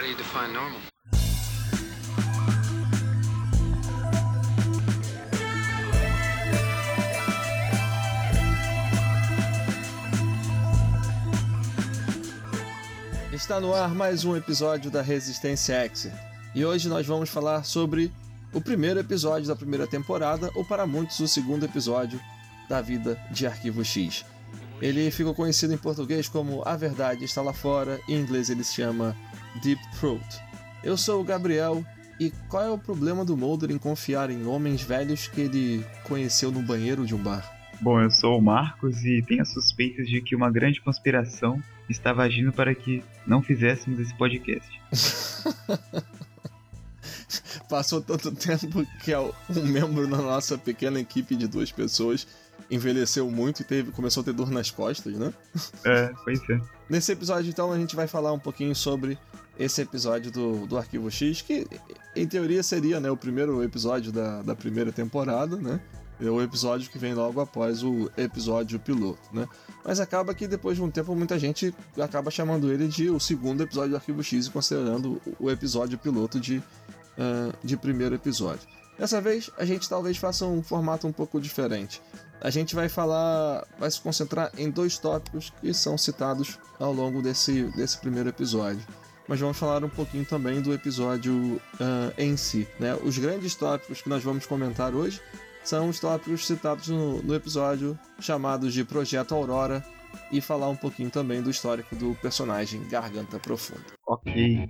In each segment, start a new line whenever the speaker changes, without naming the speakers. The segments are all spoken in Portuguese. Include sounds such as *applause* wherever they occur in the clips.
how do you define normal?
Está no ar mais um episódio da Resistência X. E hoje nós vamos falar sobre o primeiro episódio da primeira temporada, ou para muitos, o segundo episódio da vida de Arquivo X. Ele ficou conhecido em português como A Verdade Está Lá Fora, em inglês ele se chama Deep Throat. Eu sou o Gabriel, e qual é o problema do Mulder em confiar em homens velhos que ele conheceu no banheiro de um bar?
Bom, eu sou o Marcos e tenho suspeitas de que uma grande conspiração estava agindo para que não fizéssemos esse podcast. *laughs*
Passou tanto tempo que um membro da nossa pequena equipe de duas pessoas envelheceu muito e teve, começou a ter dor nas costas, né?
É, pois é.
Nesse episódio, então, a gente vai falar um pouquinho sobre esse episódio do, do Arquivo X, que em teoria seria né, o primeiro episódio da, da primeira temporada, né? É o episódio que vem logo após o episódio piloto, né? Mas acaba que depois de um tempo muita gente acaba chamando ele de o segundo episódio do Arquivo X e considerando o episódio piloto de, uh, de primeiro episódio. Dessa vez a gente talvez faça um formato um pouco diferente. A gente vai falar, vai se concentrar em dois tópicos que são citados ao longo desse, desse primeiro episódio mas vamos falar um pouquinho também do episódio uh, em si. Né? Os grandes tópicos que nós vamos comentar hoje são os tópicos citados no, no episódio chamados de Projeto Aurora e falar um pouquinho também do histórico do personagem Garganta Profunda.
Ok.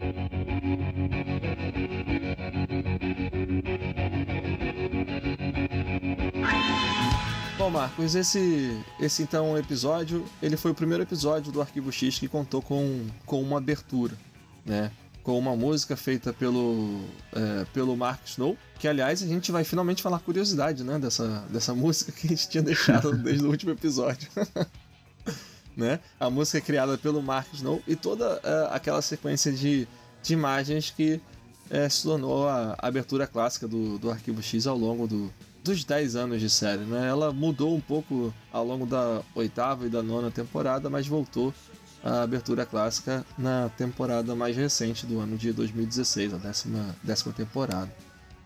Bom, Marcos, esse, esse então episódio, ele foi o primeiro episódio do Arquivo X que contou com, com uma abertura, né? com uma música feita pelo, é, pelo Mark Snow, que aliás a gente vai finalmente falar curiosidade, né, dessa, dessa música que a gente tinha deixado *laughs* desde o último episódio. *laughs* né? A música é criada pelo Mark Snow e toda é, aquela sequência de, de imagens que é, se tornou a abertura clássica do, do Arquivo X ao longo do, dos 10 anos de série. Né? Ela mudou um pouco ao longo da oitava e da nona temporada, mas voltou a abertura clássica na temporada mais recente do ano de 2016, a décima, décima temporada.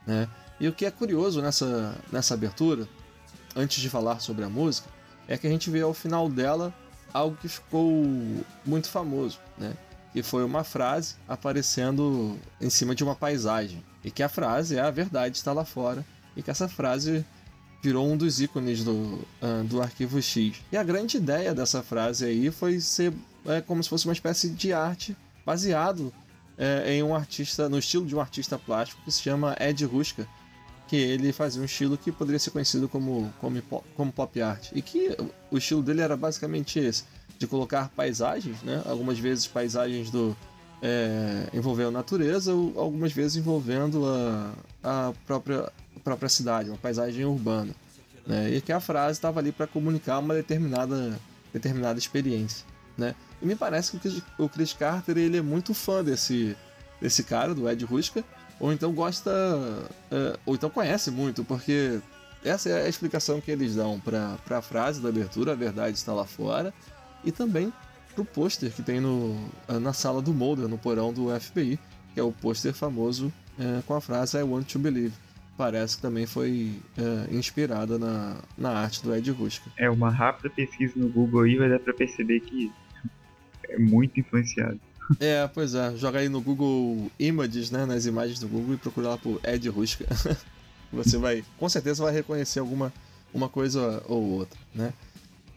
Né? E o que é curioso nessa, nessa abertura, antes de falar sobre a música, é que a gente vê ao final dela algo que ficou muito famoso, né? que foi uma frase aparecendo em cima de uma paisagem. E que a frase é a verdade está lá fora. E que essa frase virou um dos ícones do, uh, do Arquivo X. E a grande ideia dessa frase aí foi ser é como se fosse uma espécie de arte baseado é, em um artista, no estilo de um artista plástico que se chama Ed Ruska, que ele fazia um estilo que poderia ser conhecido como, como, como pop art. E que o estilo dele era basicamente esse, de colocar paisagens, né? algumas vezes paisagens do, é, envolvendo a natureza, algumas vezes envolvendo a, a, própria, a própria cidade, uma paisagem urbana. Né? E que a frase estava ali para comunicar uma determinada, determinada experiência. Né? E me parece que o Chris Carter ele é muito fã desse, desse cara, do Ed Ruska, ou então gosta, uh, ou então conhece muito, porque essa é a explicação que eles dão para a frase da abertura, a verdade está lá fora, e também pro pôster que tem no, na sala do Mulder, no porão do FBI, que é o pôster famoso uh, com a frase I want to believe. Parece que também foi inspirada na, na arte do Ed Ruska.
É, uma rápida pesquisa no Google aí vai dar para perceber que *laughs* é muito influenciado.
É, pois é. Joga aí no Google Images, né? Nas imagens do Google e procura lá por Ed Ruska. *laughs* Você vai, com certeza, vai reconhecer alguma uma coisa ou outra, né?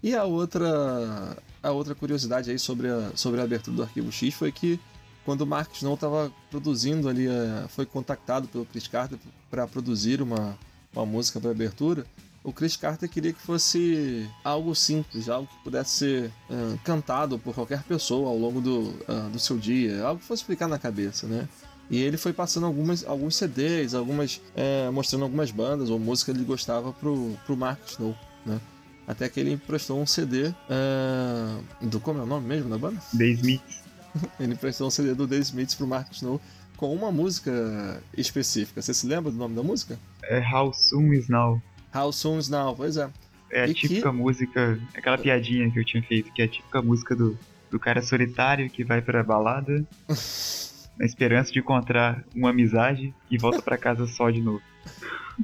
E a outra, a outra curiosidade aí sobre a, sobre a abertura do Arquivo X foi que quando o Mark Snow estava produzindo ali, é, foi contactado pelo Chris Carter para produzir uma, uma música para abertura, o Chris Carter queria que fosse algo simples, algo que pudesse ser uh, cantado por qualquer pessoa ao longo do, uh, do seu dia, algo que fosse ficar na cabeça, né? E ele foi passando algumas, alguns CDs, algumas, é, mostrando algumas bandas ou música que ele gostava pro, pro Mark Snow, né? Até que ele emprestou um CD uh, do. Como é o nome mesmo da banda?
The Smiths. *laughs*
ele emprestou um CD do The Smiths pro Mark Snow com uma música específica. Você se lembra do nome da música?
É How Soon Is Now.
How Soon's Now, pois é.
É a e típica que... música, aquela piadinha que eu tinha feito, que é a típica música do, do cara solitário que vai pra balada. *laughs* na esperança de encontrar uma amizade e volta para casa só de novo.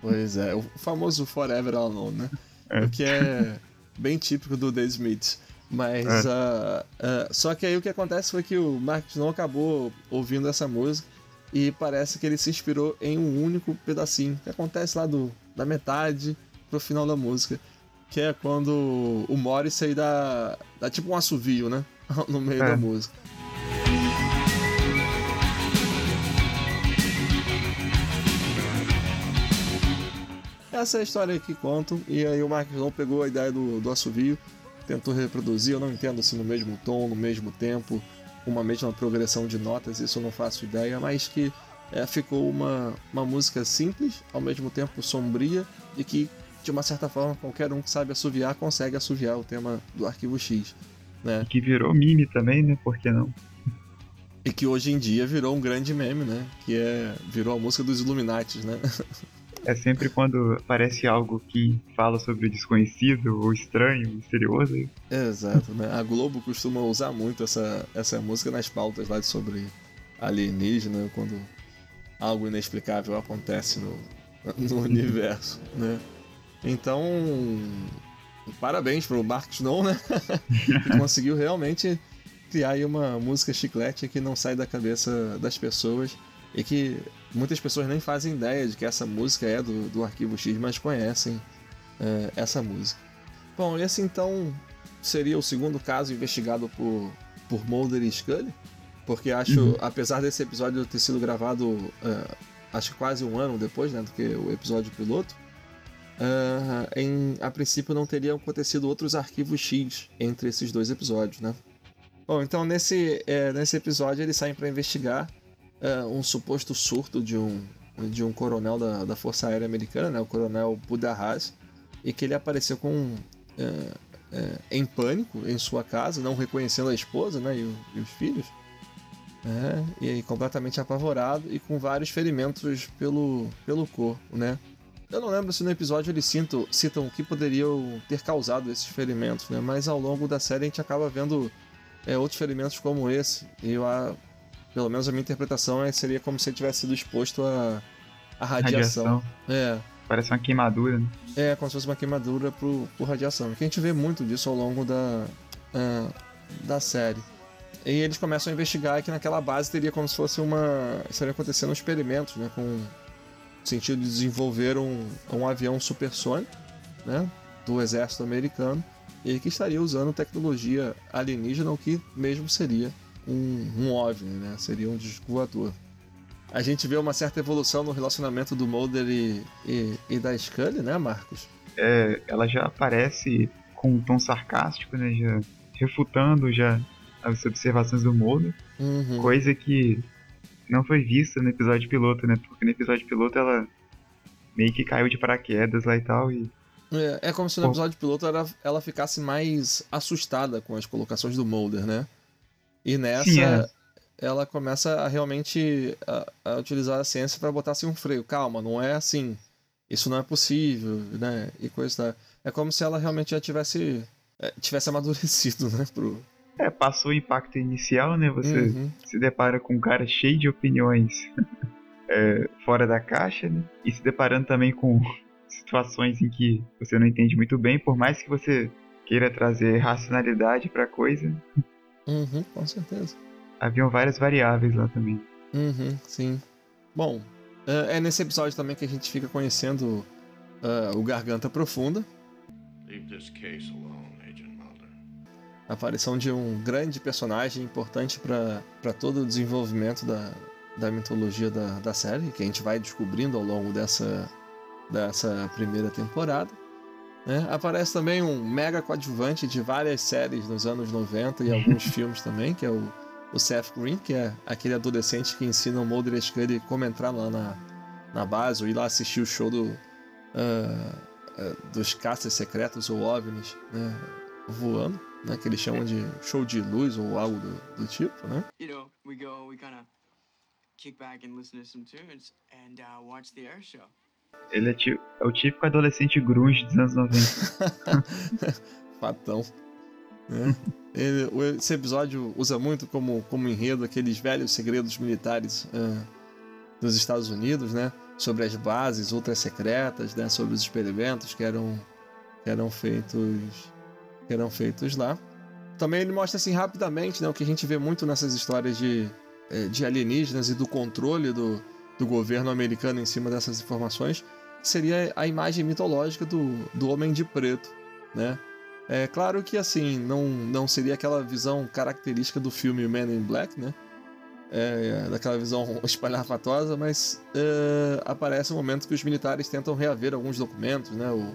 Pois é, o famoso Forever Alone, né? É. O que é bem típico do The Smiths. Mas é. uh, uh, só que aí o que acontece foi que o Mark não acabou ouvindo essa música e parece que ele se inspirou em um único pedacinho que acontece lá do, da metade pro final da música, que é quando o Morrissey dá, dá tipo um assovio, né? *laughs* no meio é. da música. Essa é a história que contam, e aí o Mark Snow pegou a ideia do, do assovio, tentou reproduzir, eu não entendo se no mesmo tom, no mesmo tempo, uma mesma progressão de notas, isso eu não faço ideia, mas que é, ficou uma, uma música simples, ao mesmo tempo sombria, e que, de uma certa forma, qualquer um que sabe assoviar consegue assoviar o tema do arquivo X. Né?
Que virou meme também, né? Por que não?
E que hoje em dia virou um grande meme, né? Que é virou a música dos Illuminatis, né? *laughs*
É sempre quando aparece algo que fala sobre o desconhecido, ou estranho, misterioso.
Exato, né? A Globo costuma usar muito essa, essa música nas pautas lá sobre alienígena, quando algo inexplicável acontece no, *laughs* no universo, né? Então, parabéns pro Mark Snow, né? *laughs* que conseguiu realmente criar aí uma música chiclete que não sai da cabeça das pessoas e que muitas pessoas nem fazem ideia de que essa música é do, do Arquivo X, mas conhecem é, essa música. Bom, esse então seria o segundo caso investigado por, por Mulder e Scully, porque acho, uhum. apesar desse episódio ter sido gravado é, acho quase um ano depois né, do que o episódio piloto, é, em, a princípio não teriam acontecido outros arquivos X entre esses dois episódios, né? Bom, então nesse, é, nesse episódio eles saem para investigar uh, um suposto surto de um, de um coronel da, da Força Aérea Americana, né, o coronel Budahas, e que ele apareceu com uh, uh, em pânico em sua casa, não reconhecendo a esposa né, e, o, e os filhos, né, e completamente apavorado e com vários ferimentos pelo, pelo corpo. Né. Eu não lembro se no episódio eles citam, citam o que poderiam ter causado esses ferimentos, né, mas ao longo da série a gente acaba vendo é, outros ferimentos como esse, e eu pelo menos a minha interpretação é, seria como se ele tivesse sido exposto a, a radiação. radiação. É.
Parece uma queimadura, né?
É, como se fosse uma queimadura por, por radiação. Que a gente vê muito disso ao longo da, uh, da série. E eles começam a investigar que naquela base teria como se fosse uma. estaria acontecendo um experimento, né? Com o sentido de desenvolver um, um avião supersônico, né? Do exército americano. E que estaria usando tecnologia alienígena, o que mesmo seria um, um OVNI, né? Seria um disco voador. A gente vê uma certa evolução no relacionamento do Mulder e, e, e da Scully, né, Marcos?
É, ela já aparece com um tom sarcástico, né? Já refutando já as observações do Mulder. Uhum. Coisa que não foi vista no episódio piloto, né? Porque no episódio piloto ela meio que caiu de paraquedas lá e tal e
é, é como se no episódio piloto ela, ela ficasse mais assustada com as colocações do Mulder, né? E nessa, Sim, é. ela começa a realmente a, a utilizar a ciência para botar assim um freio. Calma, não é assim. Isso não é possível, né? E coisa da... É como se ela realmente já tivesse, é, tivesse *laughs* amadurecido, né? Pro...
É, passou o impacto inicial, né? Você uhum. se depara com um cara cheio de opiniões *laughs* é, fora da caixa, né? E se deparando também com *laughs* situações em que você não entende muito bem, por mais que você queira trazer racionalidade para coisa,
Uhum, com certeza.
Haviam várias variáveis lá também.
Uhum, sim. Bom, é, é nesse episódio também que a gente fica conhecendo uh, o Garganta Profunda. Leave this case alone, Agent Mulder. A aparição de um grande personagem importante para todo o desenvolvimento da, da mitologia da, da série, que a gente vai descobrindo ao longo dessa, dessa primeira temporada. Né? Aparece também um mega coadjuvante de várias séries nos anos 90 e alguns filmes também, que é o, o Seth Green, que é aquele adolescente que ensina o Mulder e Scully como entrar lá na, na base ou ir lá assistir o show do, uh, uh, dos caças secretos ou OVNIs né? voando, né? que eles chamam de show de luz ou algo do, do tipo, né? You know, we go, we kind of kick back and listen to some tunes and uh, watch the air show.
Ele é, é, o típico adolescente grunge dos anos 90. *laughs*
Fatão. É. Ele, esse episódio usa muito como, como enredo aqueles velhos segredos militares uh, dos Estados Unidos, né? Sobre as bases ultra secretas, né? Sobre os experimentos que eram, que eram feitos que eram feitos lá. Também ele mostra assim rapidamente, né? O que a gente vê muito nessas histórias de, eh, de alienígenas e do controle do, do governo americano em cima dessas informações, seria a imagem mitológica do, do homem de preto, né? É claro que assim, não, não seria aquela visão característica do filme Men in Black, né? É, daquela visão *laughs* espalhafatosa, mas é, aparece um momento que os militares tentam reaver alguns documentos, né? Ou,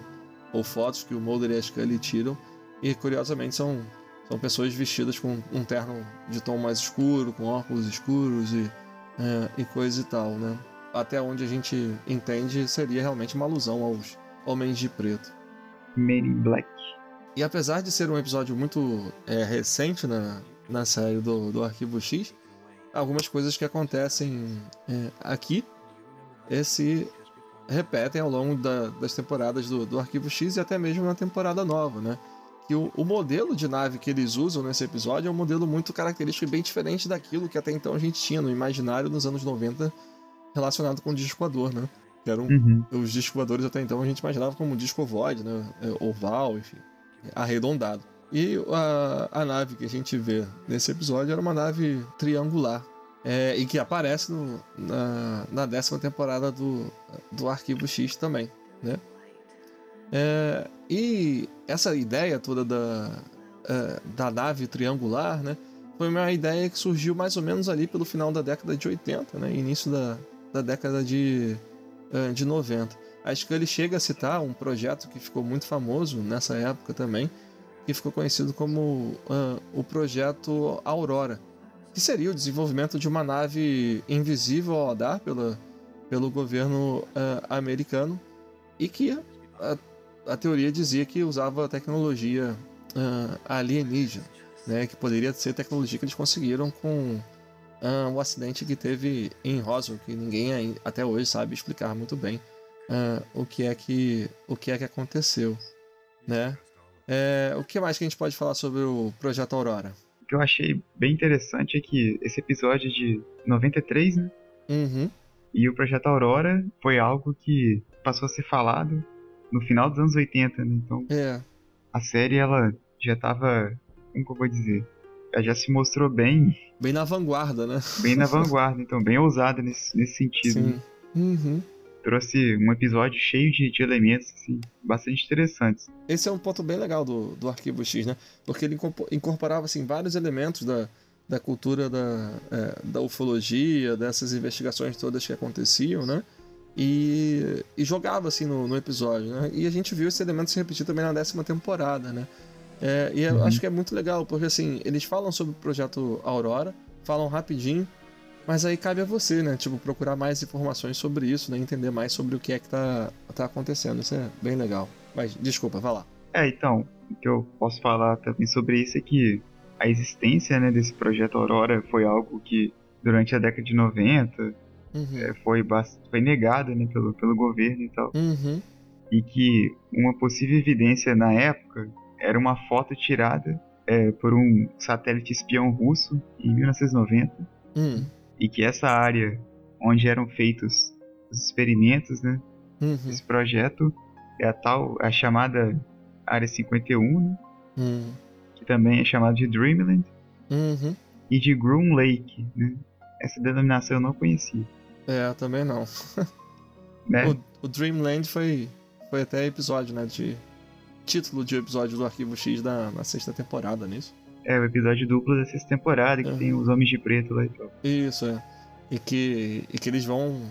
ou fotos que o Mulder e a Scully tiram, e curiosamente são, são pessoas vestidas com um terno de tom mais escuro, com óculos escuros e, é, e coisa e tal, né? Até onde a gente entende seria realmente uma alusão aos homens de preto.
In Black.
E apesar de ser um episódio muito é, recente na, na série do, do Arquivo X, algumas coisas que acontecem é, aqui se repetem ao longo da, das temporadas do, do Arquivo X e até mesmo na temporada nova, né? Que o, o, modelo de nave que eles usam nesse episódio é um modelo muito característico e bem diferente daquilo que até então a gente tinha no imaginário nos anos 90 relacionado com o disco voador, né? Que eram uhum. os discos voadores até então a gente imaginava como um disco ovoide, né? É, oval, enfim arredondado. E a, a nave que a gente vê nesse episódio era uma nave triangular. É, e que aparece no, na, na décima temporada do, do Arquivo X também, né? É, e essa ideia toda da, é, da nave triangular, né? Foi uma ideia que surgiu mais ou menos ali pelo final da década de 80, né? Início da, da década de, é, de 90. Acho que ele chega a citar um projeto que ficou muito famoso nessa época também, que ficou conhecido como uh, o projeto Aurora, que seria o desenvolvimento de uma nave invisível ao radar pela, pelo governo uh, americano e que a, a, teoria dizia que usava tecnologia uh, alienígena, né, que poderia ser tecnologia que eles conseguiram com o acidente que teve em Roswell, que ninguém até hoje sabe explicar muito bem uh, o que é que o que é que aconteceu, né? É, o que mais que a gente pode falar sobre o projeto Aurora?
O que eu achei bem interessante é que esse episódio é de 93, né?
Uhum.
E o projeto Aurora foi algo que passou a ser falado no final dos anos 80, né? Então,
é.
a série ela já estava, como que eu vou dizer? Ela já se mostrou bem.
Bem na vanguarda, né?
Bem na vanguarda, então, bem ousada nesse, nesse sentido.
Sim. Né? Uhum
trouxe um episódio cheio de, de elementos assim, bastante interessantes.
Esse é um ponto bem legal do, do Arquivo X, né? Porque ele incorporava assim, vários elementos da, da cultura da, é, da ufologia, dessas investigações todas que aconteciam, né? E, e jogava assim no, no, episódio, né? E a gente viu esse elemento se repetir também na décima temporada, né? É, e eu uhum. acho que é muito legal, porque assim, eles falam sobre o projeto Aurora, falam rapidinho, mas aí cabe a você, né? Tipo, procurar mais informações sobre isso, né? Entender mais sobre o que é que tá, tá acontecendo. Isso é bem legal. Mas, desculpa, vai lá.
É, então, o que eu posso falar também sobre isso é que a existência né, desse projeto Aurora foi algo que, durante a década de 90, uhum. é, foi, foi negada né, pelo, pelo governo e tal.
Uhum.
E que uma possível evidência na época era uma foto tirada é, por um satélite espião russo em 1990.
Uhum
e que essa área onde eram feitos os experimentos, né?
Uhum.
Esse projeto é a tal, a chamada Área 51, né?
Uhum.
que também é chamada de Dreamland,
uhum.
e de Groom Lake, né? Essa denominação eu não conhecia.
É, também não. *laughs*
né?
o, o, Dreamland foi, foi até episódio, né? De título de episódio do Arquivo X da, na sexta temporada nisso.
É, o episódio duplo da sexta temporada, que tem os Homens de Preto lá e tal.
Isso, é. E que, e que eles vão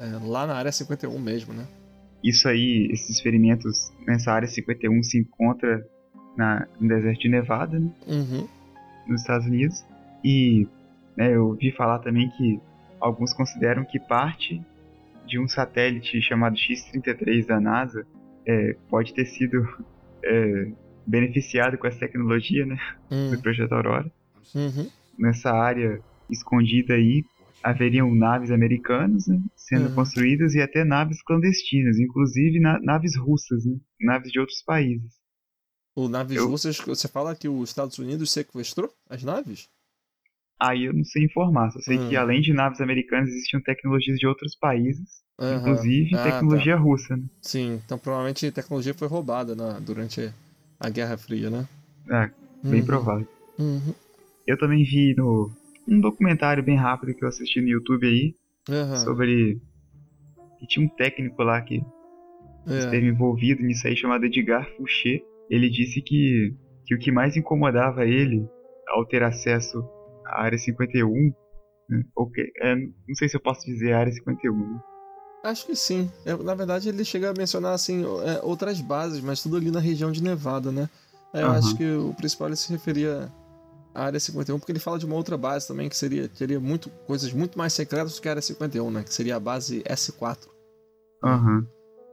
é, lá na área 51 mesmo, né?
Isso aí, esses experimentos nessa área 51 se encontra na, no deserto de Nevada, né?
Uhum.
Nos Estados Unidos. E né, eu ouvi falar também que alguns consideram que parte de um satélite chamado X-33 da NASA é, pode ter sido é, beneficiado com essa tecnologia, né?
Uhum.
Do projeto Aurora.
Uhum.
Nessa área escondida aí, haveriam naves americanas né, sendo uhum. construídas e até naves clandestinas, inclusive na, naves russas, né? Naves de outros países.
O naves eu... russas, você fala que os Estados Unidos sequestrou as naves?
Aí eu não sei informar, só sei hum. que além de naves americanas existiam tecnologias de outros países, uhum. inclusive ah, tecnologia tá. russa, né?
Sim, então provavelmente a tecnologia foi roubada na, durante a Guerra Fria, né?
É, bem uhum. provável. Uhum. Eu também vi no um documentário bem rápido que eu assisti no YouTube aí sobre que tinha um técnico lá que é. esteve envolvido nisso aí chamado Edgar Fouché. Ele disse que, que o que mais incomodava ele ao ter acesso à área 51, né, que, é, não sei se eu posso dizer área 51, né?
Acho que sim. É, na verdade, ele chega a mencionar assim é, outras bases, mas tudo ali na região de Nevada, né? Eu uhum. acho que o principal ele se referia à área 51, porque ele fala de uma outra base também que seria teria muito coisas muito mais secretas do que a área 51, né? Que seria a base S4.
Uhum.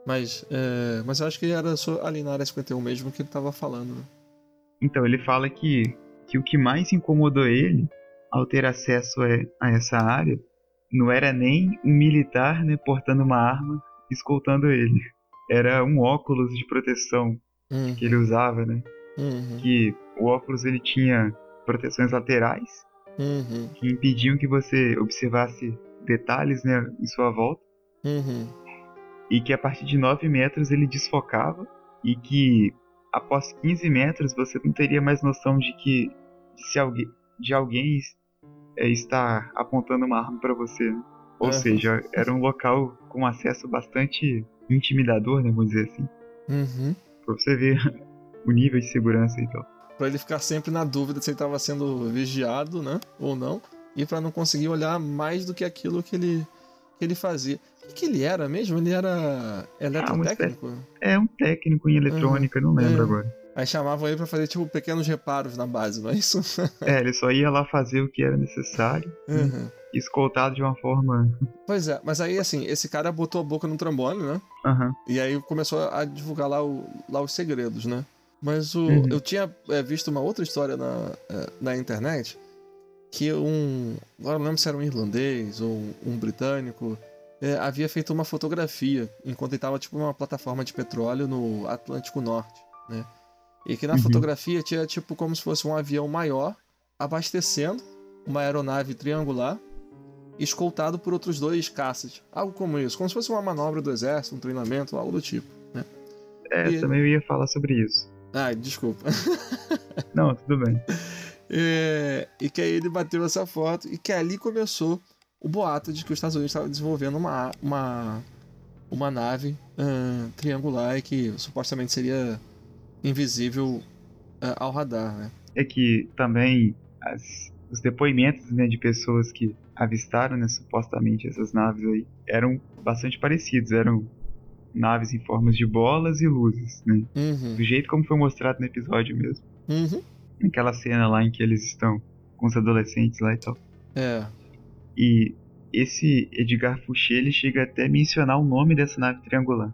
Mas, é, mas eu acho que era só ali na área 51 mesmo que ele estava falando. Né?
Então, ele fala que, que o que mais incomodou ele ao ter acesso a, a essa área não era nem um militar né, portando uma arma escoltando ele. Era um óculos de proteção uhum. que ele usava, né? Uhum. Que o óculos ele tinha proteções laterais uhum. que impediam que você observasse detalhes né, em sua volta. Uhum. E que a partir de 9 metros ele desfocava e que após 15 metros você não teria mais noção de que de se alguém, de alguém é, está apontando uma arma para você. Né? Ou uhum. seja, era um local com acesso bastante intimidador, né, vamos dizer assim.
Uhum.
Pra você ver *laughs* o nível de segurança e tal.
Pra ele ficar sempre na dúvida se ele estava sendo vigiado, né, ou não. E para não conseguir olhar mais do que aquilo que ele, que ele fazia. O que, ele era mesmo? Ele era eletrotécnico?
Ah, é um técnico em eletrônica, uhum. não lembro é. agora.
Aí chamavam ele para fazer, tipo, pequenos reparos na base, não é isso? *laughs*
é, ele só ia lá fazer o que era necessário. Uhum. Escoltado de uma forma. *laughs*
Pois é, mas aí, assim, esse cara botou a boca no trombone, né?
Uhum.
E aí começou a divulgar lá, o, lá os segredos, né? Mas o, uhum. eu tinha é, visto uma outra história na, é, na internet que um. Agora não lembro se era um irlandês ou um britânico. É, havia feito uma fotografia enquanto ele estava tipo numa plataforma de petróleo no Atlântico Norte, né? E que na uhum. fotografia tinha tipo como se fosse um avião maior abastecendo uma aeronave triangular escoltado por outros dois caças. Algo como isso, como se fosse uma manobra do exército, um treinamento, algo do tipo, né?
É, e... também eu ia falar sobre isso.
Ah, desculpa. *laughs*
Não, tudo bem.
É, e que aí ele bateu essa foto e que ali começou o boato de que os Estados Unidos estavam desenvolvendo uma, uma, uma nave triangular e que supostamente seria invisível uh, ao radar, né?
É que também as, os depoimentos né, de pessoas que avistaram, né, supostamente essas naves aí, eram bastante parecidos, eram naves em formas de bolas e luzes, né?
Uhum.
Do jeito como foi mostrado no episódio mesmo.
Uhum.
Naquela cena lá em que eles estão com os adolescentes lá e tal.
É.
E esse Edgar Fouché, ele chega até a mencionar o nome dessa nave triangular.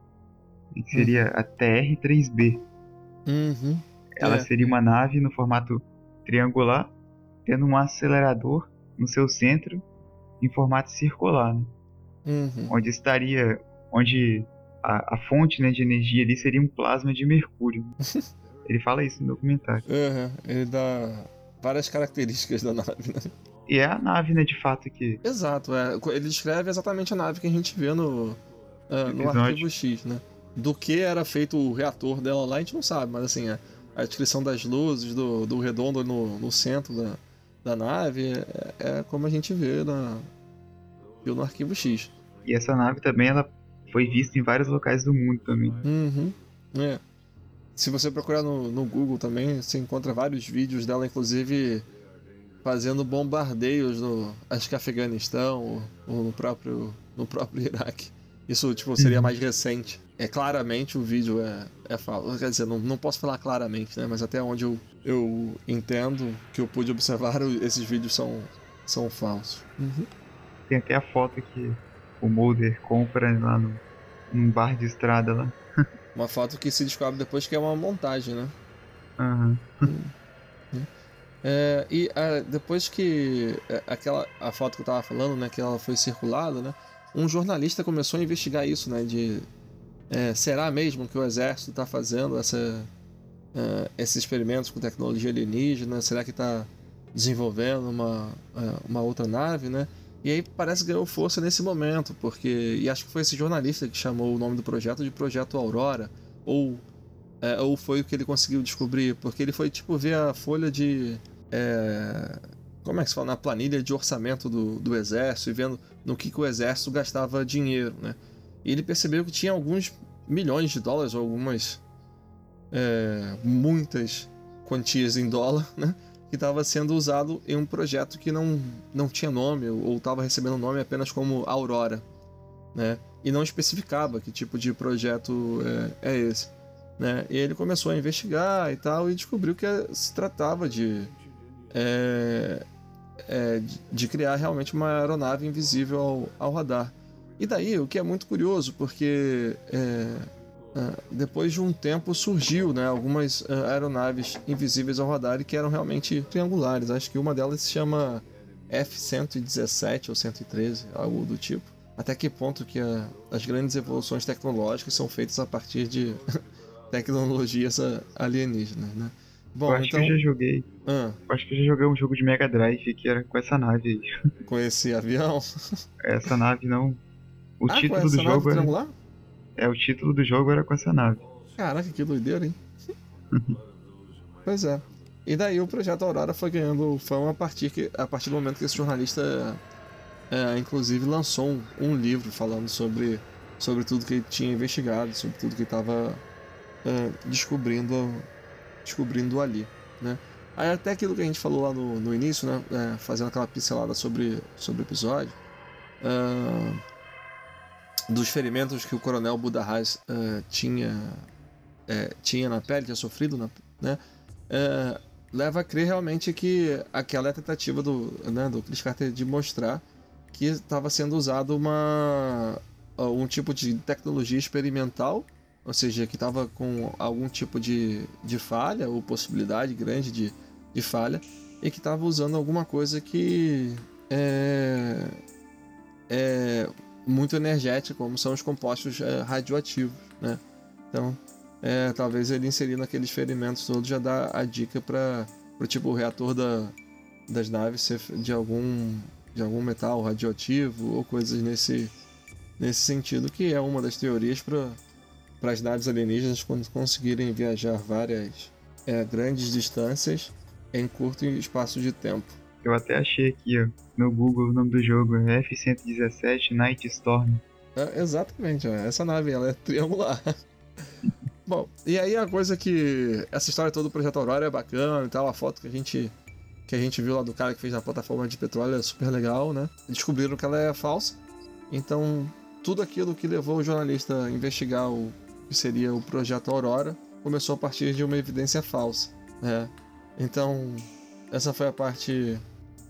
Que seria uhum. a TR-3B.
Uhum.
Ela
é.
seria uma nave no formato triangular, tendo um acelerador no seu centro em formato circular, né?
uhum.
onde estaria, onde a, a, fonte né, de energia ali seria um plasma de mercúrio. *laughs* Ele fala isso no documentário.
Uhum. Ele dá várias características da nave, né?
E é a nave, né, de fato que.
Exato, é. Ele descreve exatamente a nave que a gente vê no, uh, no arquivo X, né? Do que era feito o reator dela lá, a gente não sabe, mas assim, a, a descrição das luzes, do, do redondo no, no centro da, da nave, é, é, como a gente vê na, viu no arquivo X.
E essa nave também ela foi vista em vários locais do mundo também.
Uhum, é. Se você procurar no, no Google também, você encontra vários vídeos dela, inclusive fazendo bombardeios no acho que Afeganistão ou, ou no próprio no próprio *laughs* Iraque. Isso tipo seria uhum. mais recente é claramente o vídeo é, é falso. Quer dizer, não, não posso falar claramente, né? Mas até onde eu, eu entendo que eu pude observar, esses vídeos são, são falsos. Uhum.
Tem até a foto que o Mulder compra lá no, num bar de estrada lá. *laughs*
uma foto que se descobre depois que é uma montagem, né?
Uhum.
É, e a, depois que é, aquela a foto que eu tava falando, né, que ela foi circulada, né, um jornalista começou a investigar isso, né, de é, será mesmo que o exército está fazendo essa, uh, esses experimentos com tecnologia alienígena? Será que está desenvolvendo uma, uh, uma outra nave, né? E aí parece que ganhou força nesse momento, porque. E acho que foi esse jornalista que chamou o nome do projeto de Projeto Aurora, ou, é, ou foi o que ele conseguiu descobrir, porque ele foi tipo ver a folha de. É, como é que se fala? Na planilha de orçamento do, do exército e vendo no que, que o exército gastava dinheiro, né? E ele percebeu que tinha alguns milhões de dólares, ou algumas. É, muitas quantias em dólar, *laughs* né? que estava sendo usado em um projeto que não, não tinha nome ou estava recebendo nome apenas como Aurora, né? E não especificava que tipo de projeto é, é esse, né? E ele começou a investigar e tal e descobriu que se tratava de é, é, de criar realmente uma aeronave invisível ao, ao radar. E daí, o que é muito curioso, porque é, é, depois de um tempo surgiu né, algumas uh, aeronaves invisíveis ao radar e que eram realmente triangulares. Acho que uma delas se chama F-117 ou 113, algo do tipo. Até que ponto que a, as grandes evoluções tecnológicas são feitas a partir de *laughs* tecnologias alienígenas, né?
Bom, eu acho então... que eu já joguei. Ah. Eu acho que eu já joguei um jogo de Mega Drive que era com essa nave aí. *laughs*
Com esse avião?
Essa nave não. O ah, título do jogo era. Triangular? É, o título do jogo era com essa nave.
Caraca, que doideira, hein? *laughs* pois é. E daí o projeto Aurora foi ganhando fama a partir, que, a partir do momento que esse jornalista, é, inclusive, lançou um, um, livro falando sobre, sobre tudo que ele tinha investigado, sobre tudo que estava é, descobrindo, descobrindo ali, né? Aí até aquilo que a gente falou lá no, no início, né? É, fazendo aquela pincelada sobre, sobre o episódio. Uh, dos ferimentos que o coronel Budahas uh, tinha, uh, tinha na pele, tinha sofrido, na, né? Uh, leva a crer realmente que aquela é a tentativa do, né, do Chris Carter de mostrar que estava sendo usado uma, um tipo de tecnologia experimental, ou seja, que estava com algum tipo de, de falha ou possibilidade grande de, de falha, e que estava usando alguma coisa que é, é, muito energética, como são os compostos é, radioativos, né? Então, é, talvez ele inserir naqueles ferimentos todos já dá a dica para o tipo reator da, das naves ser de algum de algum metal radioativo ou coisas nesse nesse sentido que é uma das teorias para para as naves alienígenas quando conseguirem viajar várias é, grandes distâncias em curto espaço de tempo.
Eu até achei aqui, ó, no Google o nome do jogo é F-117 Night Storm.
É, exatamente, ó, essa nave ela é triangular. *laughs* Bom, e aí a coisa que. Essa história toda do Projeto Aurora é bacana e tal, a foto que a gente. Que a gente viu lá do cara que fez a plataforma de petróleo é super legal, né? Descobriram que ela é falsa. Então, tudo aquilo que levou o jornalista a investigar o que seria o Projeto Aurora começou a partir de uma evidência falsa, né? Então, essa foi a parte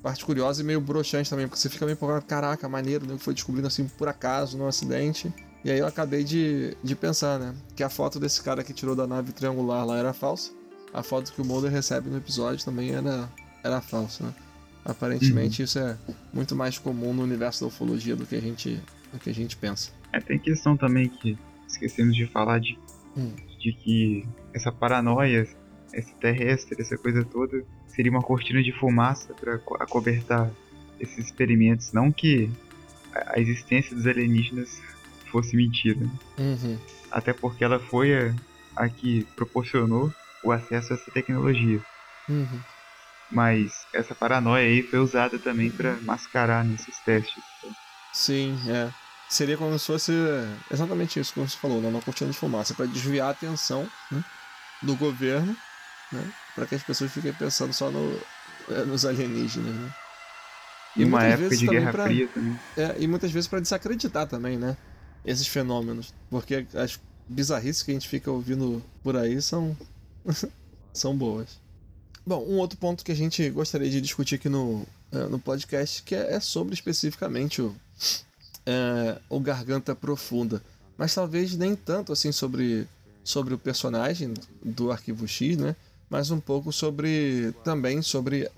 parte curiosa e meio broxante também, porque você fica meio empolgado, caraca, maneiro, né? Foi descobrindo assim por acaso, num acidente. E aí eu acabei de, de pensar, né? Que a foto desse cara que tirou da nave triangular lá era falsa. A foto que o Mulder recebe no episódio também era, era falsa, né? Aparentemente uhum. isso é muito mais comum no universo da ufologia do que a gente, do que a gente pensa.
É, tem questão também que esquecemos de falar de, hum. de que essa paranoia esse terrestre, essa coisa toda, seria uma cortina de fumaça para acobertar esses experimentos. Não que a existência dos alienígenas fosse mentira. Uhum. Até porque ela foi a, a, que proporcionou o acesso a essa tecnologia. Uhum. Mas essa paranoia aí foi usada também para mascarar nesses testes.
Sim, é. Seria como se fosse exatamente isso que você falou, né? uma cortina de fumaça, para desviar a atenção né? do governo né? Para que as pessoas fiquem pensando só no, é, nos alienígenas, né?
E uma época de Guerra pra, Fria também.
É, e muitas vezes para desacreditar também, né? Esses fenômenos. Porque as bizarrices que a gente fica ouvindo por aí são, *laughs* são boas. Bom, um outro ponto que a gente gostaria de discutir aqui no, é, no podcast que é, é sobre especificamente o, é, o Garganta Profunda. Mas talvez nem tanto assim sobre, sobre o personagem do Arquivo X, né? mas um pouco sobre também sobre uh,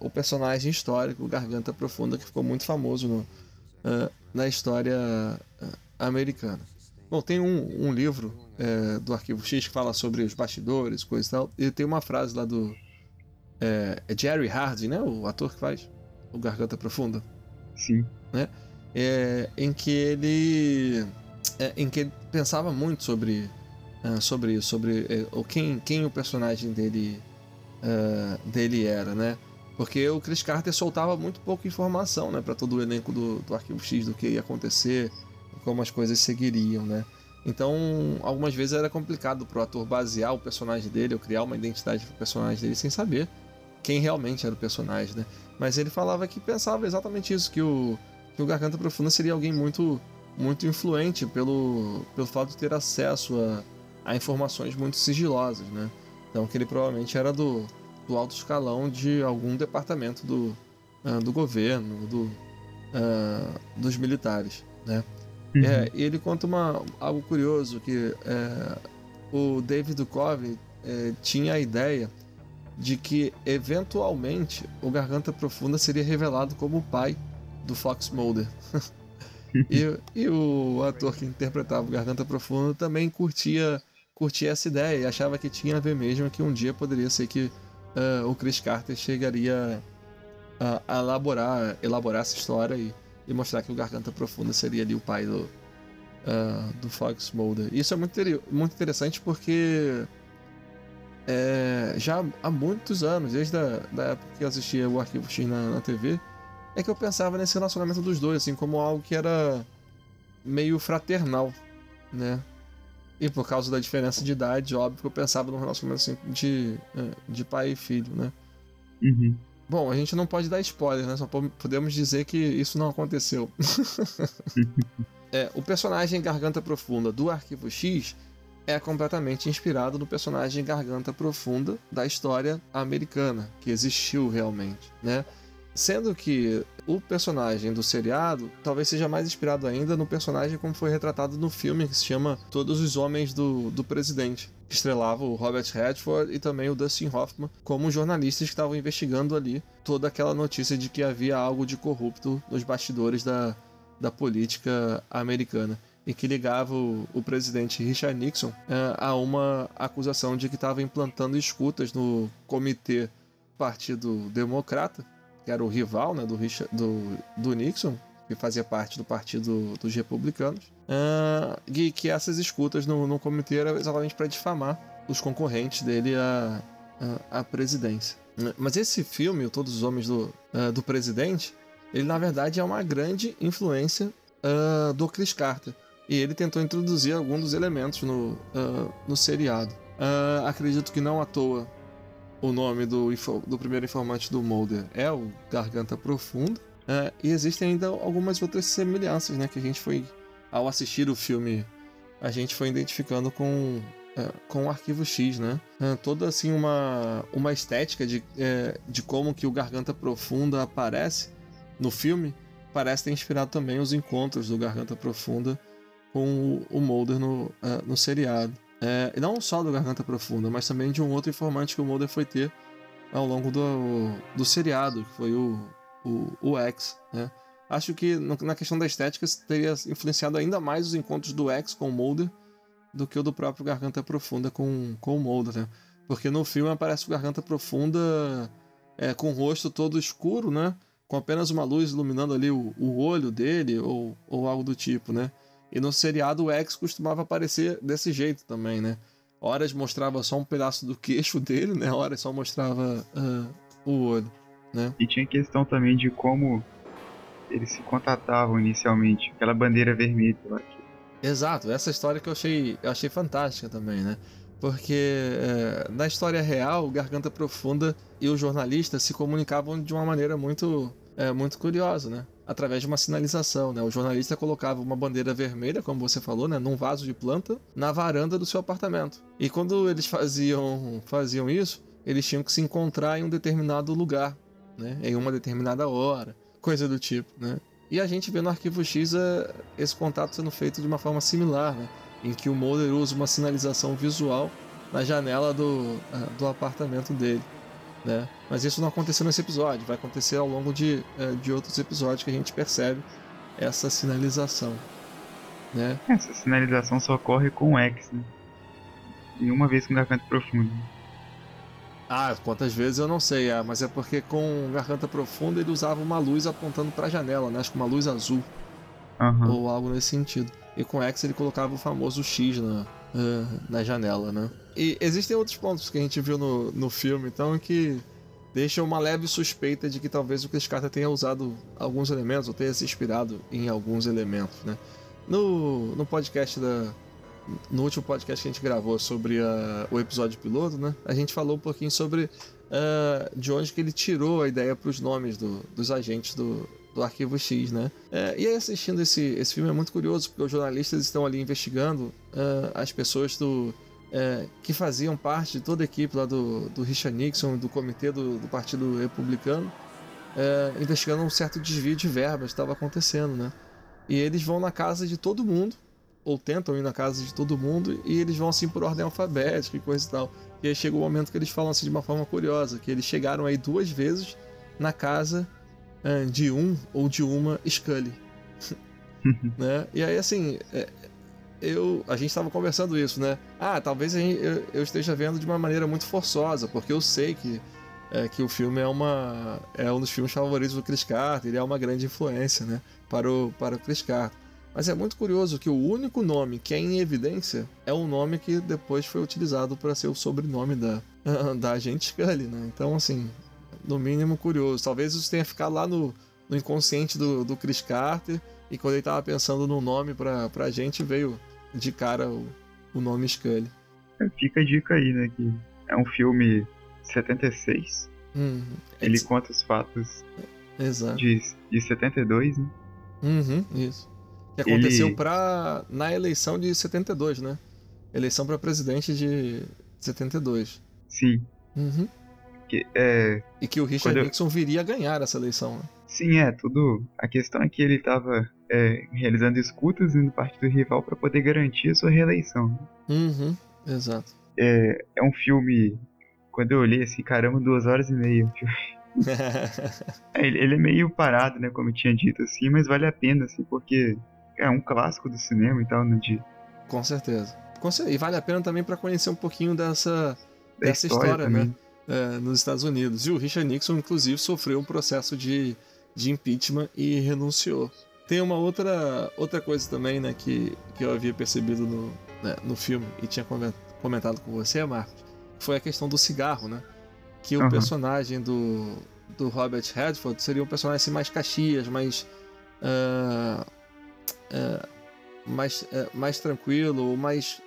o personagem histórico Garganta Profunda que ficou muito famoso no, uh, na história americana. Bom, tem um, um livro é, do Arquivo X que fala sobre os bastidores, coisa e tal. E tem uma frase lá do. É, é Jerry Hardy, né? O ator que faz o Garganta Profunda.
Sim.
Né? É, em que ele. É, em que ele pensava muito sobre. Uh, sobre isso, sobre uh, quem, quem o personagem dele, uh, dele era, né? Porque o Chris Carter soltava muito pouca informação, né, para todo o elenco do, do Arquivo X do que ia acontecer, como as coisas seguiriam, né? Então, algumas vezes era complicado pro ator basear o personagem dele ou criar uma identidade pro personagem dele sem saber quem realmente era o personagem, né? Mas ele falava que pensava exatamente isso, que o, que o Garganta Profunda seria alguém muito muito influente pelo, pelo fato de ter acesso a, a informações muito sigilosas, né? Então, que ele provavelmente era do, do alto escalão de algum departamento do, uh, do governo, do, uh, dos militares, né? Uhum. É, e ele conta uma, algo curioso, que é, o David Duchovny é, tinha a ideia de que, eventualmente, o Garganta Profunda seria revelado como o pai do Fox Mulder. *laughs* e, e, o ator que interpretava o Garganta Profunda também curtia, curtia essa ideia e achava que tinha a ver mesmo que um dia poderia ser que uh, o Chris Carter chegaria a, a elaborar, elaborar essa história e e mostrar que o Garganta Profunda seria ali o pai do, uh, do Fox Mulder. Isso é muito, muito interessante porque é, já há muitos anos, desde a da época que eu assistia o Arquivo X na, na TV, é que eu pensava nesse relacionamento dos dois, assim, como algo que era meio fraternal, né? E por causa da diferença de idade, óbvio que eu pensava num relacionamento assim, de, é, de pai e filho, né?
Uhum.
Bom, a gente não pode dar spoiler, né? Só podemos dizer que isso não aconteceu. *laughs* é, o personagem Garganta Profunda do Arquivo X é completamente inspirado no personagem Garganta Profunda da história americana, que existiu realmente, né? Sendo que o personagem do seriado talvez seja mais inspirado ainda no personagem como foi retratado no filme que se chama Todos os Homens do, do Presidente, que estrelava o Robert Redford e também o Dustin Hoffman como jornalistas que estavam investigando ali toda aquela notícia de que havia algo de corrupto nos bastidores da, da política americana e que ligava o, o presidente Richard Nixon uh, a uma acusação de que estava implantando escutas no comitê Partido Democrata que era o rival né, do, Richard, do, do Nixon, que fazia parte do partido dos republicanos, uh, e que essas escutas no, no comitê eram exatamente para difamar os concorrentes dele à, à, presidência. Mas esse filme, Todos os Homens do, uh, do Presidente, ele na verdade é uma grande influência uh, do Chris Carter. E ele tentou introduzir alguns dos elementos no, no seriado. acredito que não à toa o nome do, do primeiro informante do Mulder é o Garganta Profunda. É, e existem ainda algumas outras semelhanças, né? Que a gente foi, ao assistir o filme, a gente foi identificando com, é, com o Arquivo X, né? É, toda assim uma, uma estética de, é, de como que o Garganta Profunda aparece no filme parece ter inspirado também os encontros do Garganta Profunda com o, o Mulder no, no seriado. É, não só do Garganta Profunda, mas também de um outro informante que o Mulder foi ter ao longo do, do seriado, que foi o, o, o X. Né? Acho que na questão da estética teria influenciado ainda mais os encontros do X com o Mulder do que o do próprio Garganta Profunda com, com o Mulder. Né? Porque no filme aparece o Garganta Profunda é, com o rosto todo escuro, né? com apenas uma luz iluminando ali o, o olho dele ou, ou algo do tipo. né? E no seriado o X costumava aparecer desse jeito também, né? Horas mostrava só um pedaço do queixo *laughs* dele, né? Horas só mostrava uh, o olho, né?
E tinha questão também de como eles se contatavam inicialmente, aquela bandeira vermelha lá.
Exato, essa história que eu achei, eu achei fantástica também, né? Porque é, na história real, o Garganta Profunda e o jornalista se comunicavam de uma maneira muito, é, muito curiosa, né? Através de uma sinalização, né? O jornalista colocava uma bandeira vermelha, como você falou, né, num vaso de planta, na varanda do seu apartamento. E quando eles faziam faziam isso, eles tinham que se encontrar em um determinado lugar, né, em uma determinada hora, coisa do tipo, né? E a gente vê no arquivo X é, esse contato sendo feito de uma forma similar, né? Em que o Mulder usa uma sinalização visual na janela do, é, do apartamento dele né? Mas isso não aconteceu nesse episódio, vai acontecer ao longo de, eh, de outros episódios que a gente percebe essa sinalização. né?
Essa sinalização só ocorre com X, né? E uma vez com Garganta Profunda.
Ah, quantas vezes eu não sei, é, mas é porque com Garganta Profunda ele usava uma luz apontando para a janela, né? Acho que uma luz azul.
Uhum.
Ou algo nesse sentido. E com X ele colocava o famoso X na, uh, na janela, né? E existem outros pontos que a gente viu no, no filme, então, que deixam uma leve suspeita de que talvez o Chris Carter tenha usado alguns elementos, ou tenha se inspirado em alguns elementos, né? No, no podcast da, no último podcast que a gente gravou sobre uh, o episódio piloto, né? A gente falou um pouquinho sobre uh, de onde que ele tirou a ideia para os nomes do, dos agentes do, do Arquivo X, né? Uh, e aí assistindo esse, esse filme é muito curioso, porque os jornalistas estão ali investigando as pessoas do, que faziam parte de toda a equipe lá do, do Richard Nixon, do comitê do, do Partido Republicano, investigando um certo desvio de verbas que estava acontecendo, né? E eles vão na casa de todo mundo ou tentam ir na casa de todo mundo e eles vão assim por ordem alfabética e coisa e tal. E aí chega o momento que eles falam assim de uma forma curiosa, que eles chegaram aí duas vezes na casa uh, de um ou de uma Scully. *laughs* né? E aí assim, é, eu, a gente estava conversando isso, né? Ah, talvez gente, eu, eu, esteja vendo de uma maneira muito forçosa, porque eu sei que, é, que o filme é, uma, é um dos filmes favoritos do Chris Carter, ele é uma grande influência, né? Para o, para o Chris Carter. Mas é muito curioso que o único nome que é em evidência é o nome que depois foi utilizado para ser o sobrenome da, *laughs* da agente Scully, né? Então, assim, no mínimo curioso. Talvez isso tenha ficado lá no, no inconsciente do, do Chris Carter e quando ele estava pensando no nome para a gente veio de cara o, o nome Scully.
Fica a dica aí, né? Que é um filme 76.
Hum,
ele conta os fatos
Exato.
De, de 72, né?
Uhum, isso. Que aconteceu
Ele...
pra, na eleição de 72, né? Eleição para presidente de 72.
Sim.
Uhum.
Que, é...
E que o Richard eu... Nixon viria a ganhar essa eleição, né?
Sim, é, tudo. A questão é que ele estava é, realizando escutas no partido rival para poder garantir a sua reeleição. Né?
Uhum, exato.
É, é um filme. Quando eu olhei assim, caramba, duas horas e meia. *laughs* ele, ele é meio parado, né? Como eu tinha dito, assim, mas vale a pena, assim, porque é um clássico do cinema e tal, no né, dia.
Com certeza. E vale a pena também para conhecer um pouquinho dessa, da dessa história, história né? É, nos Estados Unidos. E o Richard Nixon, inclusive, sofreu um processo de, de impeachment e renunciou. Tem uma outra, outra coisa também, né, que, que eu havia percebido no, né, no filme e tinha comentado com você, Marcos, foi a questão do cigarro, né? Que o uhum. personagem do, do Robert Redford seria um personagem assim, mais caxias, mais. Uh, é, mais, é, mais tranquilo, mais.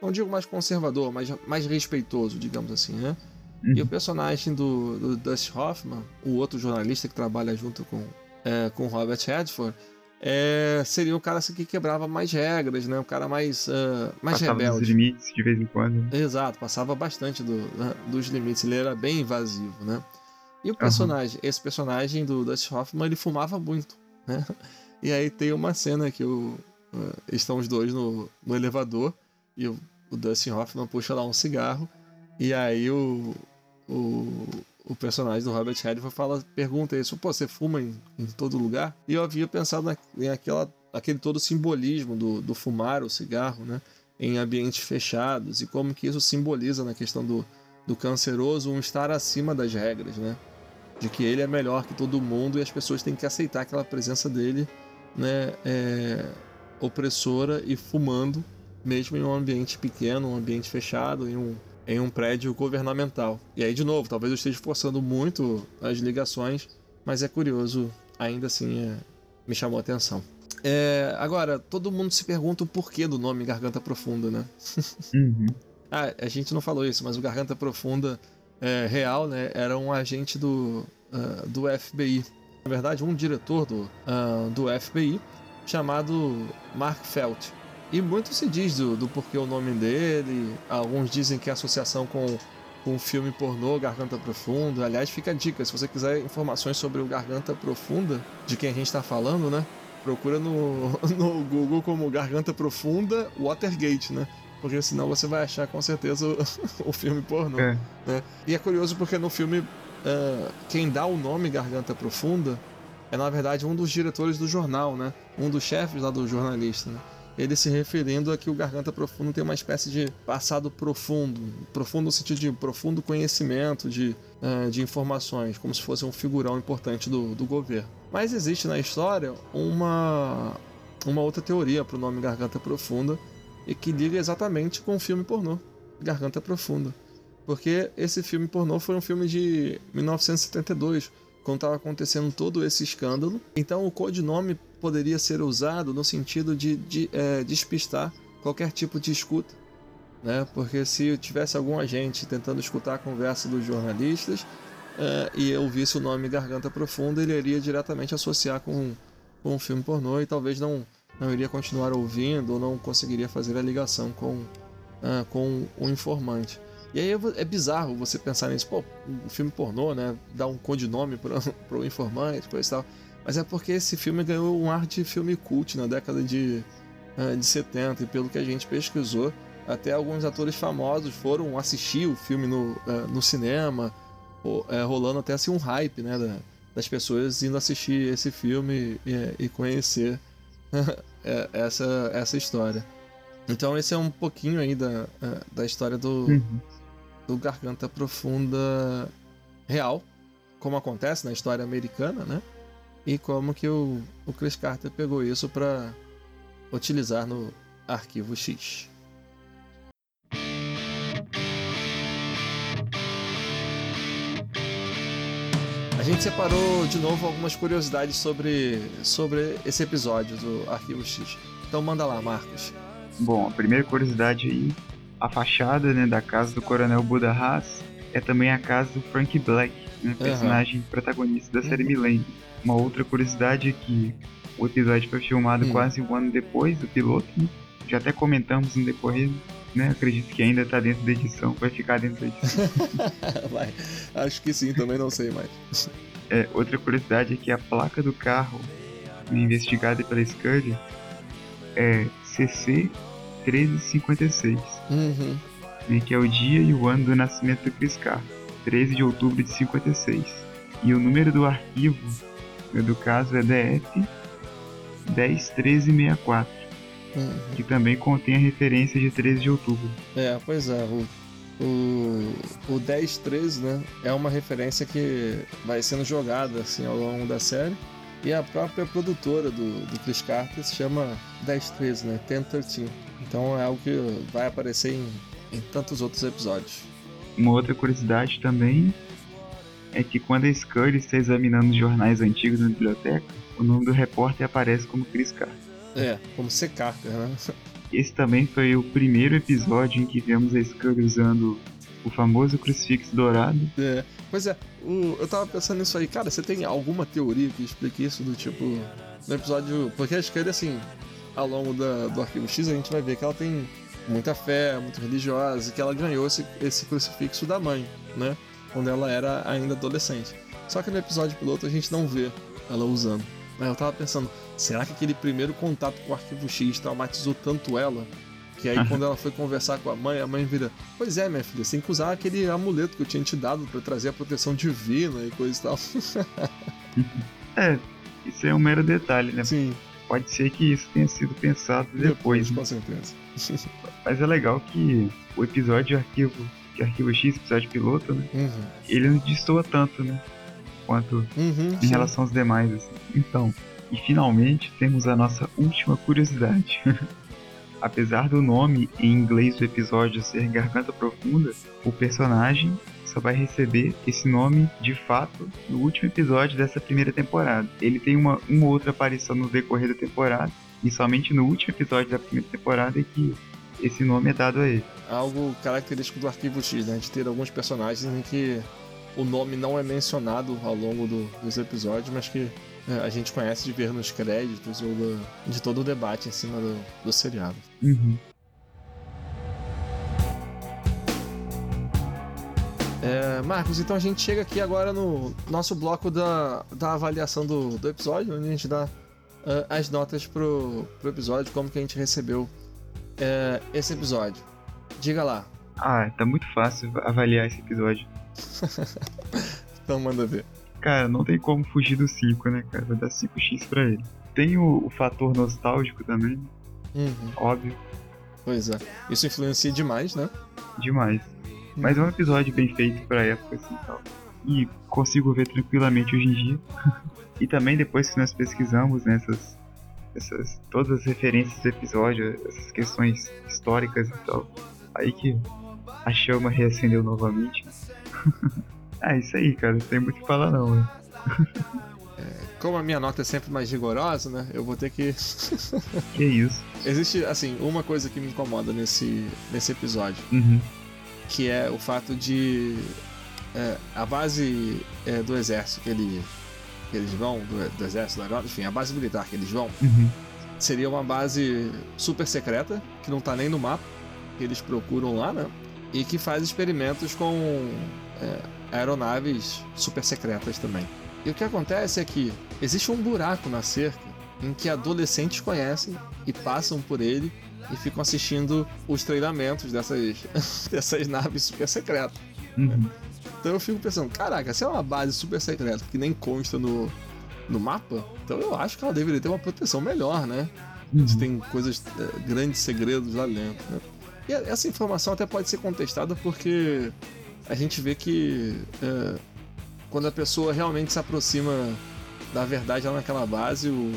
Não digo mais conservador, mas mais respeitoso, digamos assim, né? Uhum. E o personagem do, do Dustin Hoffman, o outro jornalista que trabalha junto com, é, com Robert Redford, é, seria o cara assim, que quebrava mais regras, né? O cara mais, uh, mais
passava
rebelde.
dos limites de vez em quando.
Exato, passava bastante do, uh, dos limites. Ele era bem invasivo, né? E o personagem, uhum. esse personagem do Dustin Hoffman, ele fumava muito, né? E aí tem uma cena que o, uh, estão os dois no, no elevador e o, o Dustin Hoffman puxa lá um cigarro e aí o, o, o personagem do Robert Redford fala, pergunta isso, pô, você fuma em, em todo lugar? E eu havia pensado na, em aquela, aquele todo simbolismo do, do fumar o cigarro, né? Em ambientes fechados e como que isso simboliza na questão do, do canceroso um estar acima das regras, né? De que ele é melhor que todo mundo e as pessoas têm que aceitar aquela presença dele né, é, opressora e fumando, mesmo em um ambiente pequeno, um ambiente fechado, em um, em um prédio governamental. E aí, de novo, talvez eu esteja forçando muito as ligações, mas é curioso, ainda assim é, me chamou a atenção. É, agora, todo mundo se pergunta o porquê do nome Garganta Profunda, né? *laughs*
Uhum.
ah, a gente não falou isso, mas o Garganta Profunda é, real, né, era um agente do, uh, do FBI na verdade, um diretor do, uh, do FBI chamado Mark Felt. E muito se diz do, do porquê o nome dele. Alguns dizem que é associação com, com o filme pornô Garganta Profunda. Aliás, fica a dica: se você quiser informações sobre o Garganta Profunda, de quem a gente está falando, né? Procura no, *laughs* no Google como Garganta Profunda Watergate, né? Porque senão você vai achar com certeza o, *laughs* o filme pornô. É. Né? E é curioso porque no filme uh, quem dá o nome Garganta Profunda é na verdade um dos diretores do jornal, né? Um dos chefes lá do jornalista. Né? Ele se referindo a que o Garganta Profundo tem uma espécie de passado profundo, profundo no sentido de profundo conhecimento de, uh, de informações, como se fosse um figurão importante do, do governo. Mas existe na história uma, uma outra teoria para o nome Garganta Profunda e que liga exatamente com o filme pornô Garganta Profunda. Porque esse filme pornô foi um filme de 1972, quando estava acontecendo todo esse escândalo. Então o codinome poderia ser usado no sentido de, de é, despistar qualquer tipo de escuta. Né? Porque se tivesse algum agente tentando escutar a conversa dos jornalistas é, e eu visse o nome Garganta Profunda, ele iria diretamente associar com, com um filme pornô e talvez não, não iria continuar ouvindo ou não conseguiria fazer a ligação com, uh, com o informante. E aí é bizarro você pensar nisso, pô, um filme pornô, né? Dar um codinome para o *laughs* informante, coisa e tal. Mas é porque esse filme ganhou um ar de filme cult na década de, uh, de 70, e pelo que a gente pesquisou, até alguns atores famosos foram assistir o filme no, uh, no cinema, uh, rolando até assim um hype, né? Da, das pessoas indo assistir esse filme e, e conhecer *laughs* essa, essa história. Então esse é um pouquinho aí da, da história do, uhum do Garganta Profunda real, como acontece na história americana, né? E como que o, o Chris Carter pegou isso para utilizar no arquivo X. A gente separou de novo algumas curiosidades sobre, sobre esse episódio do Arquivo X. Então manda lá, Marcos.
Bom, a primeira curiosidade aí a fachada né, da casa do Coronel Buda Haas é também a casa do Frank Black, né, personagem uhum. protagonista da série uhum. Millennium. Uma outra curiosidade é que o episódio foi filmado uhum. quase um ano depois do piloto, né? já até comentamos no decorrer, né? Acredito que ainda está dentro da edição, vai ficar dentro da edição. *laughs*
vai. Acho que sim, também não sei mais.
É, outra curiosidade é que a placa do carro investigada pela Scully é CC 1356,
uhum.
né, que é o dia e o ano do nascimento do Chris Carr, 13 de outubro de 56. E o número do arquivo do caso é DF 101364, uhum. que também contém a referência de 13 de outubro.
É, pois é, o, o, o 1013 né, é uma referência que vai sendo jogada assim, ao longo da série. E a própria produtora do, do Chris Carter se chama 1013, né? 1013. Então é algo que vai aparecer em, em tantos outros episódios.
Uma outra curiosidade também é que quando a Scully está examinando jornais antigos na biblioteca, o nome do repórter aparece como Chris Carter.
É, como C. Carter, né?
Esse também foi o primeiro episódio em que vemos a Scully usando o famoso crucifixo dourado.
É, pois é, o, eu tava pensando nisso aí, cara, você tem alguma teoria que explique isso do tipo. No episódio. Porque a Scully, assim, ao longo da, do Arquivo X, a gente vai ver que ela tem muita fé, muito religiosa, e que ela ganhou esse, esse crucifixo da mãe, né? Quando ela era ainda adolescente. Só que no episódio piloto a gente não vê ela usando. Mas eu tava pensando, será que aquele primeiro contato com o Arquivo X traumatizou tanto ela? Que aí quando ela foi conversar com a mãe, a mãe vira, pois é, minha filha, você tem que usar aquele amuleto que eu tinha te dado para trazer a proteção divina e coisa e tal. *laughs*
é, isso é um mero detalhe, né?
Sim
pode ser que isso tenha sido pensado depois. depois
né? Com certeza. *laughs*
Mas é legal que o episódio de arquivo, de arquivo X, episódio piloto, né?
Uhum.
Ele não destoa tanto, né? Quanto
uhum,
em sim. relação aos demais. Assim. Então, e finalmente temos a nossa última curiosidade. *laughs* Apesar do nome em inglês do episódio ser Garganta Profunda, o personagem só vai receber esse nome de fato no último episódio dessa primeira temporada. Ele tem uma, uma outra aparição no decorrer da temporada, e somente no último episódio da primeira temporada é que esse nome é dado a ele.
Algo característico do Arquivo X, né? De ter alguns personagens em que o nome não é mencionado ao longo do, dos episódios, mas que é, a gente conhece de ver nos créditos ou do, de todo o debate em cima do, do seriado.
Uhum.
É, Marcos, então a gente chega aqui agora no nosso bloco da, da avaliação do, do episódio, onde a gente dá uh, as notas pro, pro episódio, como que a gente recebeu uh, esse episódio. Diga lá.
Ah, tá muito fácil avaliar esse episódio. *laughs*
então manda ver.
Cara, não tem como fugir do 5, né, cara? Vou dar 5x pra ele. Tem o, o fator nostálgico também, Uhum. Óbvio.
Pois é. Isso influencia demais, né?
Demais. Mas é um episódio bem feito pra época, assim, tal. E consigo ver tranquilamente hoje em dia. *laughs* e também depois que nós pesquisamos nessas né, essas todas as referências do episódio, essas questões históricas e tal. Aí que a chama reacendeu novamente. *laughs* é isso aí, cara. Não tem muito o que falar não, né?
como a minha nota é sempre mais rigorosa, né? Eu vou ter que. *laughs*
que isso.
Existe, assim, uma coisa que me incomoda nesse, nesse episódio.
Uhum.
Que é o fato de. É, a base é, do exército que, ele, que eles vão, do, do exército, da, enfim, a base militar que eles vão,
uhum.
seria uma base super secreta, que não tá nem no mapa, que eles procuram lá, né? E que faz experimentos com é, aeronaves super secretas também. E o que acontece é que existe um buraco na cerca em que adolescentes conhecem e passam por ele e ficam assistindo os treinamentos dessas, *laughs* dessas naves super secretas.
Uhum.
Então eu fico pensando, caraca, se é uma base super secreta que nem consta no, no mapa, então eu acho que ela deveria ter uma proteção melhor, né? Uhum. Se tem coisas, é, grandes segredos lá dentro. Né? E essa informação até pode ser contestada porque a gente vê que é, quando a pessoa realmente se aproxima da verdade lá naquela base, o,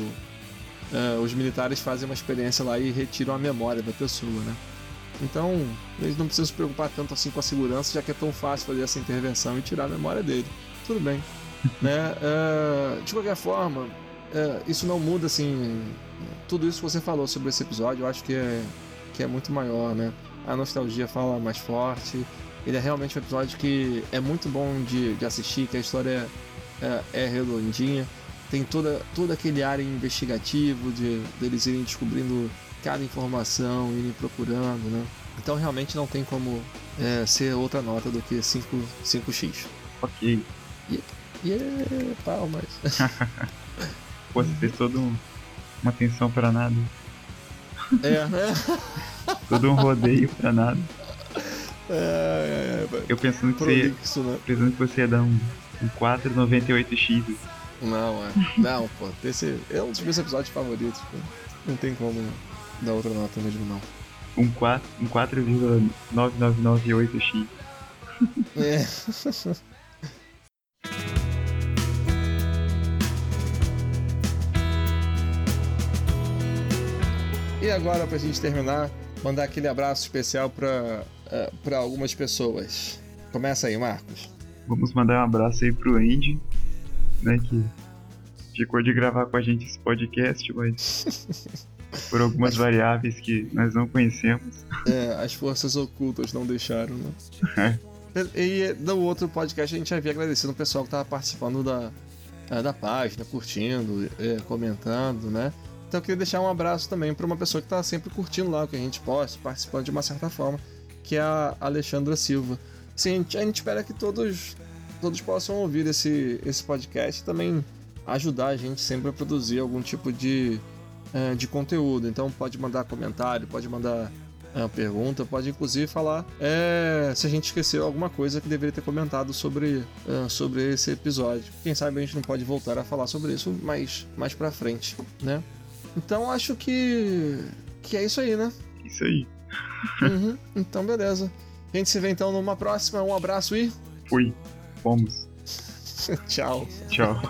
uh, os militares fazem uma experiência lá e retiram a memória da pessoa, né? Então, eles não precisam se preocupar tanto assim com a segurança, já que é tão fácil fazer essa intervenção e tirar a memória dele. Tudo bem. *laughs* né? Uh, de qualquer forma, uh, isso não muda assim. Tudo isso que você falou sobre esse episódio, eu acho que é, que é muito maior, né? A nostalgia fala mais forte, ele é realmente um episódio que é muito bom de, de assistir, que a história é, é, redondinha. Tem toda, todo aquele ar investigativo de deles irem descobrindo cada informação, irem procurando, né? Então realmente não tem como é, ser outra nota do que 5, 5x.
Ok.
E, e é palmas. *laughs*
Pô, você fez toda um, uma atenção para nada.
É, né? *laughs*
todo um rodeio para nada.
É, é, é,
eu pensando que, Prolixo, você, né? pensando que você ia dar um, um 4,98x.
Não, é. Não, pô. Esse é um dos meus episódios favoritos. Pô. Não tem como dar outra nota mesmo, não.
Um 4, um 4,9998x. *laughs*
É. e agora, pra gente terminar, mandar aquele abraço especial pra uh, é, para algumas pessoas. Começa aí, Marcos.
Vamos mandar um abraço aí pro Andy, né, que ficou de gravar com a gente esse podcast, mas *laughs* por algumas as... variáveis que nós não conhecemos.
É, as forças ocultas não deixaram, né? É. E no outro podcast a gente havia agradecido o pessoal que estava participando da, é, da página, curtindo, é, comentando, né? Então eu queria deixar um abraço também para uma pessoa que está sempre curtindo lá o que a gente posta, participando de uma certa forma que é a Alexandra Silva. Sim, a gente espera que todos, todos possam ouvir esse, esse podcast e também ajudar a gente sempre a produzir algum tipo de, é, de conteúdo. Então pode mandar comentário, pode mandar é, pergunta, pode inclusive falar é, se a gente esqueceu alguma coisa que deveria ter comentado sobre, é, sobre esse episódio. Quem sabe a gente não pode voltar a falar sobre isso mais, mais pra frente, né? Então acho que, que é isso aí, né?
Isso aí.
Uhum, então, beleza. A gente se vê então numa próxima. Um abraço e.
Fui. Fomos. *laughs*
Tchau.
Tchau.